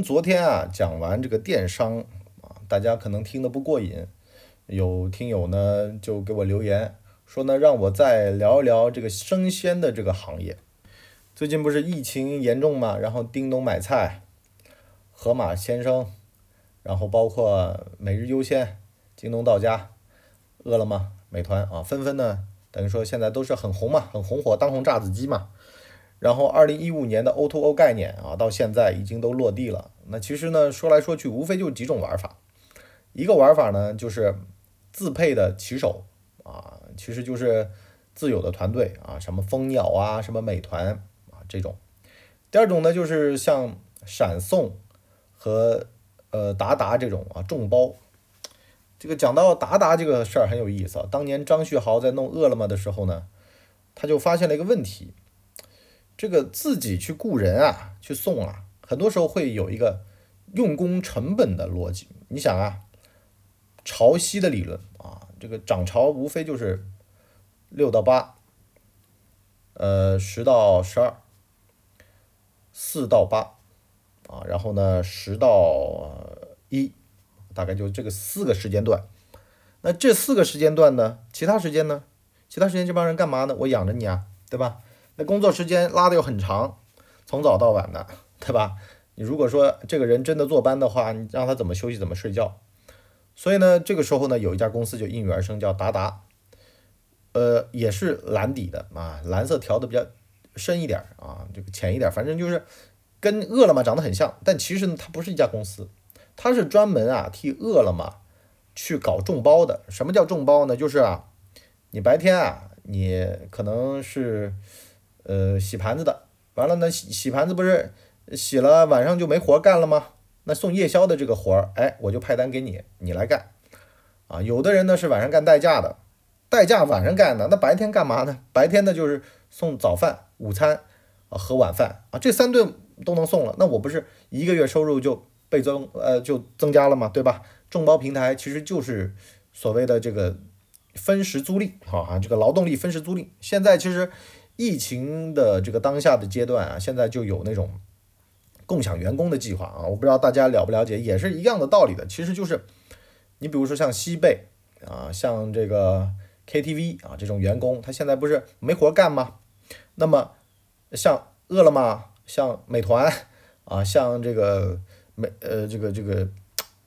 昨天啊讲完这个电商啊，大家可能听得不过瘾，有听友呢就给我留言说呢，让我再聊一聊这个生鲜的这个行业。最近不是疫情严重嘛，然后叮咚买菜、盒马鲜生，然后包括每日优鲜、京东到家、饿了么、美团啊，纷纷呢，等于说现在都是很红嘛，很红火，当红炸子鸡嘛。然后，二零一五年的 O2O 概念啊，到现在已经都落地了。那其实呢，说来说去，无非就几种玩法。一个玩法呢，就是自配的骑手啊，其实就是自有的团队啊，什么蜂鸟啊，什么美团啊这种。第二种呢，就是像闪送和呃达达这种啊众包。这个讲到达达这个事儿很有意思啊。当年张旭豪在弄饿了么的时候呢，他就发现了一个问题。这个自己去雇人啊，去送啊，很多时候会有一个用工成本的逻辑。你想啊，潮汐的理论啊，这个涨潮无非就是六到八，呃，十到十二，四到八，啊，然后呢，十到一，大概就这个四个时间段。那这四个时间段呢，其他时间呢？其他时间这帮人干嘛呢？我养着你啊，对吧？工作时间拉的又很长，从早到晚的，对吧？你如果说这个人真的坐班的话，你让他怎么休息怎么睡觉？所以呢，这个时候呢，有一家公司就应运而生，叫达达，呃，也是蓝底的啊，蓝色调的比较深一点啊，这个浅一点，反正就是跟饿了么长得很像，但其实呢，它不是一家公司，它是专门啊替饿了么去搞众包的。什么叫众包呢？就是啊，你白天啊，你可能是。呃，洗盘子的，完了呢，洗洗盘子不是洗了，晚上就没活干了吗？那送夜宵的这个活儿，哎，我就派单给你，你来干。啊，有的人呢是晚上干代驾的，代驾晚上干的，那白天干嘛呢？白天呢就是送早饭、午餐啊和晚饭啊，这三顿都能送了，那我不是一个月收入就倍增，呃，就增加了嘛，对吧？众包平台其实就是所谓的这个分时租赁，好啊，这个劳动力分时租赁，现在其实。疫情的这个当下的阶段啊，现在就有那种共享员工的计划啊，我不知道大家了不了解，也是一样的道理的。其实就是，你比如说像西贝啊，像这个 KTV 啊这种员工，他现在不是没活干吗？那么像饿了么、像美团啊、像这个美呃这个这个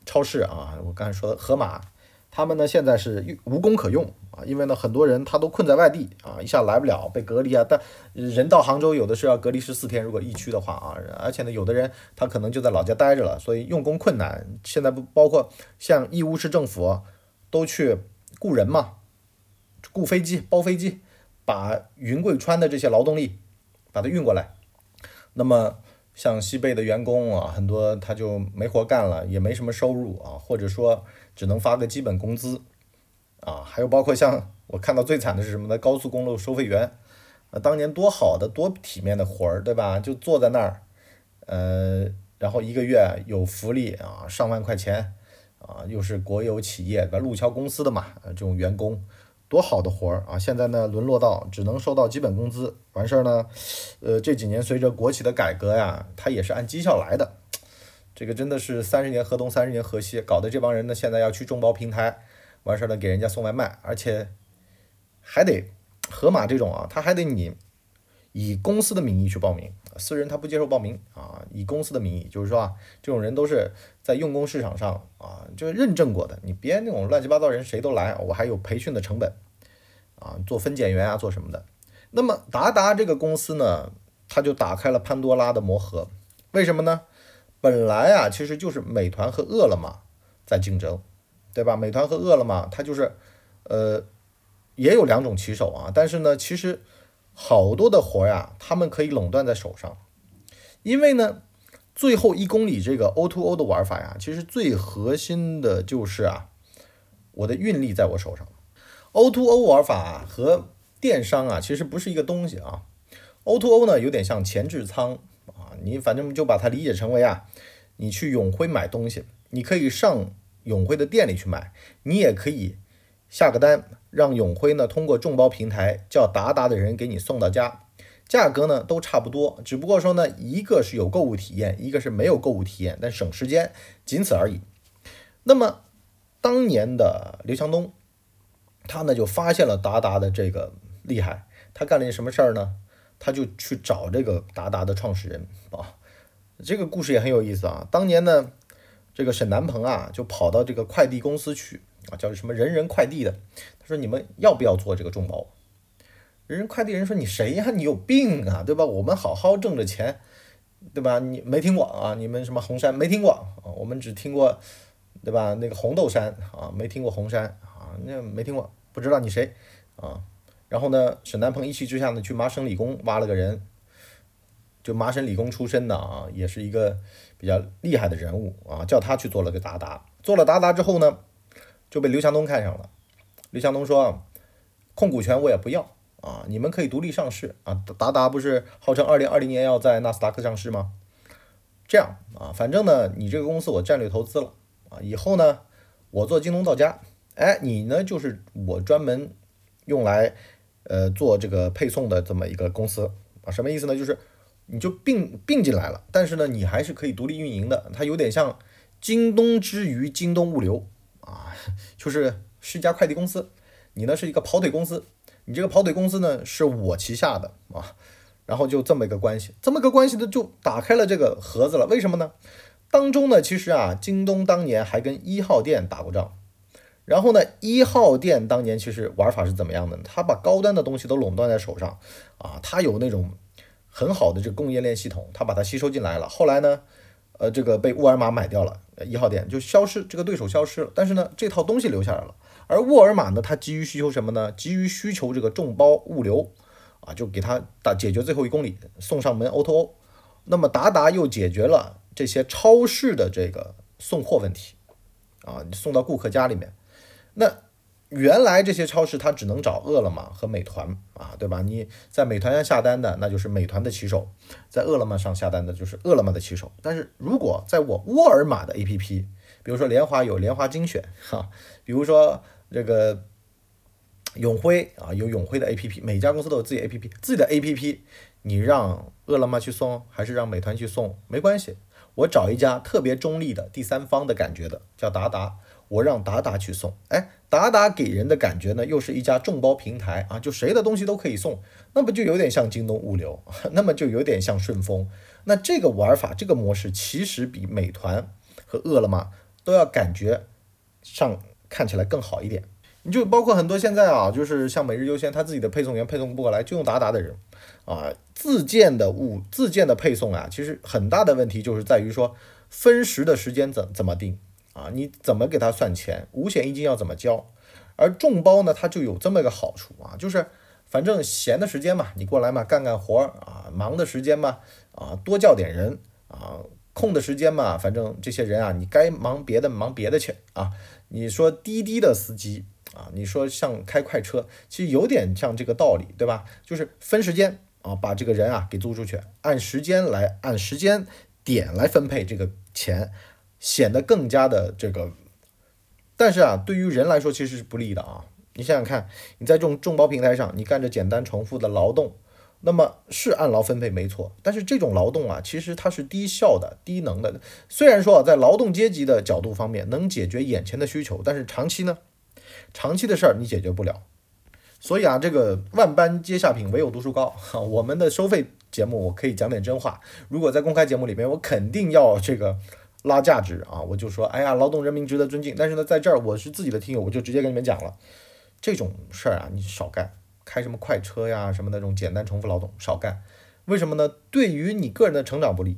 超市啊，我刚才说的盒马，他们呢现在是无工可用。啊，因为呢，很多人他都困在外地啊，一下来不了，被隔离啊。但人到杭州有的是要隔离十四天，如果疫区的话啊，而且呢，有的人他可能就在老家待着了，所以用工困难。现在不包括像义乌市政府都去雇人嘛，雇飞机、包飞机，把云贵川的这些劳动力把它运过来。那么像西贝的员工啊，很多他就没活干了，也没什么收入啊，或者说只能发个基本工资。啊，还有包括像我看到最惨的是什么呢？高速公路收费员，啊，当年多好的多体面的活儿，对吧？就坐在那儿，呃，然后一个月有福利啊，上万块钱，啊，又是国有企业，对吧？路桥公司的嘛，这种员工，多好的活儿啊！现在呢，沦落到只能收到基本工资，完事儿呢，呃，这几年随着国企的改革呀，它也是按绩效来的，这个真的是三十年河东，三十年河西，搞得这帮人呢，现在要去众包平台。完事儿了，给人家送外卖，而且还得盒马这种啊，他还得你以公司的名义去报名，私人他不接受报名啊，以公司的名义，就是说啊，这种人都是在用工市场上啊，就是认证过的，你别那种乱七八糟人谁都来，我还有培训的成本啊，做分拣员啊，做什么的。那么达达这个公司呢，他就打开了潘多拉的魔盒，为什么呢？本来啊，其实就是美团和饿了么在竞争。对吧？美团和饿了么，它就是，呃，也有两种骑手啊。但是呢，其实好多的活呀，他们可以垄断在手上。因为呢，最后一公里这个 O2O 的玩法呀，其实最核心的就是啊，我的运力在我手上。O2O 玩法和电商啊，其实不是一个东西啊。O2O 呢，有点像前置仓啊，你反正就把它理解成为啊，你去永辉买东西，你可以上。永辉的店里去买，你也可以下个单，让永辉呢通过众包平台叫达达的人给你送到家。价格呢都差不多，只不过说呢，一个是有购物体验，一个是没有购物体验，但省时间，仅此而已。那么当年的刘强东，他呢就发现了达达的这个厉害，他干了件什么事儿呢？他就去找这个达达的创始人啊，这个故事也很有意思啊。当年呢，这个沈南鹏啊就跑到这个快递公司去啊，叫什么人人快递的，他说你们要不要做这个众包？人人快递人说你谁呀？你有病啊，对吧？我们好好挣着钱，对吧？你没听过啊？你们什么红山没听过啊？我们只听过，对吧？那个红豆山啊，没听过红山啊，那没听过，不知道你谁啊？然后呢，沈南鹏一气之下呢，去麻省理工挖了个人，就麻省理工出身的啊，也是一个比较厉害的人物啊，叫他去做了个达达。做了达达之后呢，就被刘强东看上了。刘强东说，控股权我也不要。啊，你们可以独立上市啊！达达不是号称二零二零年要在纳斯达克上市吗？这样啊，反正呢，你这个公司我战略投资了啊，以后呢，我做京东到家，哎，你呢就是我专门用来呃做这个配送的这么一个公司啊，什么意思呢？就是你就并并进来了，但是呢，你还是可以独立运营的，它有点像京东之于京东物流啊，就是是一家快递公司，你呢是一个跑腿公司。你这个跑腿公司呢，是我旗下的啊，然后就这么一个关系，这么个关系呢，就打开了这个盒子了。为什么呢？当中呢，其实啊，京东当年还跟一号店打过仗，然后呢，一号店当年其实玩法是怎么样的呢？他把高端的东西都垄断在手上啊，他有那种很好的这个供应链系统，它把它吸收进来了。后来呢，呃，这个被沃尔玛买掉了，一号店就消失，这个对手消失了，但是呢，这套东西留下来了。而沃尔玛呢，它急于需求什么呢？急于需求这个众包物流啊，就给它打解决最后一公里送上门 O2O。那么达达又解决了这些超市的这个送货问题啊，你送到顾客家里面。那原来这些超市它只能找饿了么和美团啊，对吧？你在美团上下单的，那就是美团的骑手；在饿了么上下单的，就是饿了么的骑手。但是如果在我沃尔玛的 APP，比如说联华有联华精选哈，比如说。这个永辉啊，有永辉的 A P P，每家公司都有自己 A P P，自己的 A P P，你让饿了么去送，还是让美团去送，没关系，我找一家特别中立的第三方的感觉的，叫达达，我让达达去送，哎，达达给人的感觉呢，又是一家众包平台啊，就谁的东西都可以送，那不就有点像京东物流，那么就有点像顺丰，那这个玩法，这个模式其实比美团和饿了么都要感觉上。看起来更好一点，你就包括很多现在啊，就是像每日优鲜，他自己的配送员配送不过来，就用达达的人。啊，自建的物自建的配送啊，其实很大的问题就是在于说分时的时间怎怎么定啊，你怎么给他算钱，五险一金要怎么交，而众包呢，它就有这么一个好处啊，就是反正闲的时间嘛，你过来嘛，干干活啊，忙的时间嘛，啊，多叫点人啊。空的时间嘛，反正这些人啊，你该忙别的忙别的去啊。你说滴滴的司机啊，你说像开快车，其实有点像这个道理，对吧？就是分时间啊，把这个人啊给租出去，按时间来，按时间点来分配这个钱，显得更加的这个。但是啊，对于人来说其实是不利的啊。你想想看，你在这种众包平台上，你干着简单重复的劳动。那么是按劳分配没错，但是这种劳动啊，其实它是低效的、低能的。虽然说啊，在劳动阶级的角度方面能解决眼前的需求，但是长期呢，长期的事儿你解决不了。所以啊，这个万般皆下品，唯有读书高。哈，我们的收费节目我可以讲点真话，如果在公开节目里面，我肯定要这个拉价值啊，我就说，哎呀，劳动人民值得尊敬。但是呢，在这儿我是自己的听友，我就直接跟你们讲了，这种事儿啊，你少干。开什么快车呀，什么那种简单重复劳动少干，为什么呢？对于你个人的成长不利。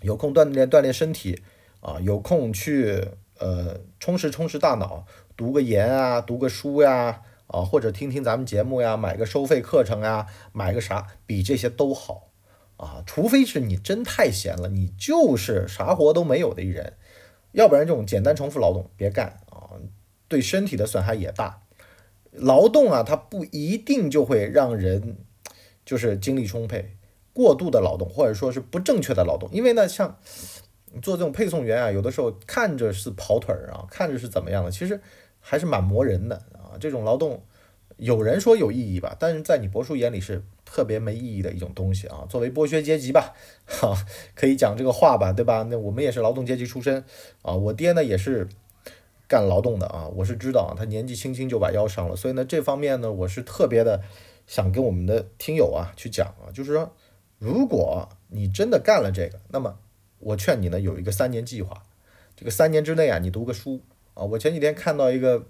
有空锻炼锻炼身体啊，有空去呃充实充实大脑，读个研啊，读个书呀，啊或者听听咱们节目呀，买个收费课程呀，买个啥比这些都好啊。除非是你真太闲了，你就是啥活都没有的一人，要不然这种简单重复劳动别干啊，对身体的损害也大。劳动啊，它不一定就会让人就是精力充沛。过度的劳动，或者说是不正确的劳动，因为呢，像做这种配送员啊，有的时候看着是跑腿儿啊，看着是怎么样的，其实还是蛮磨人的啊。这种劳动有人说有意义吧，但是在你伯叔眼里是特别没意义的一种东西啊。作为剥削阶级吧，哈，可以讲这个话吧，对吧？那我们也是劳动阶级出身啊，我爹呢也是干劳动的啊，我是知道啊，他年纪轻轻就把腰伤了，所以呢这方面呢，我是特别的想跟我们的听友啊去讲啊，就是说，如果你真的干了这个，那么我劝你呢有一个三年计划，这个三年之内啊，你读个书啊。我前几天看到一个。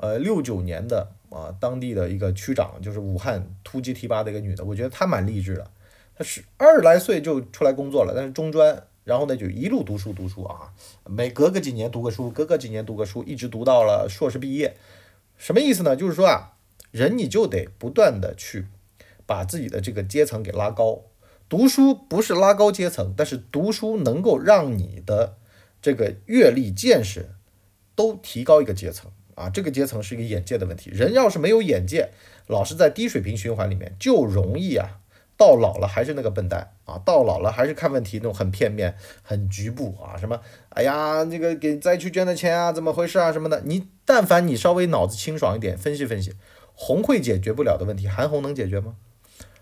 呃，六九年的啊，当地的一个区长，就是武汉突击提拔的一个女的，我觉得她蛮励志的。她是二十来岁就出来工作了，但是中专，然后呢就一路读书读书啊，每隔个几年读个书，隔个几年读个书，一直读到了硕士毕业。什么意思呢？就是说啊，人你就得不断的去把自己的这个阶层给拉高。读书不是拉高阶层，但是读书能够让你的这个阅历见识都提高一个阶层。啊，这个阶层是一个眼界的问题。人要是没有眼界，老是在低水平循环里面，就容易啊，到老了还是那个笨蛋啊，到老了还是看问题那种很片面、很局部啊。什么？哎呀，这个给灾区捐的钱啊，怎么回事啊？什么的？你但凡你稍微脑子清爽一点，分析分析，红会解决不了的问题，韩红能解决吗？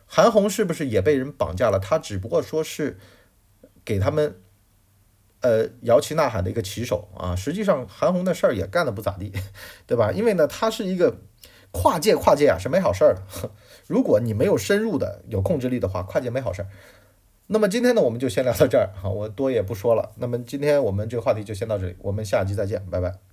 韩红是不是也被人绑架了？他只不过说是给他们。呃，摇旗呐喊的一个旗手啊，实际上韩红的事儿也干得不咋地，对吧？因为呢，他是一个跨界，跨界啊是没好事儿的。如果你没有深入的有控制力的话，跨界没好事儿。那么今天呢，我们就先聊到这儿哈，我多也不说了。那么今天我们这个话题就先到这里，我们下期再见，拜拜。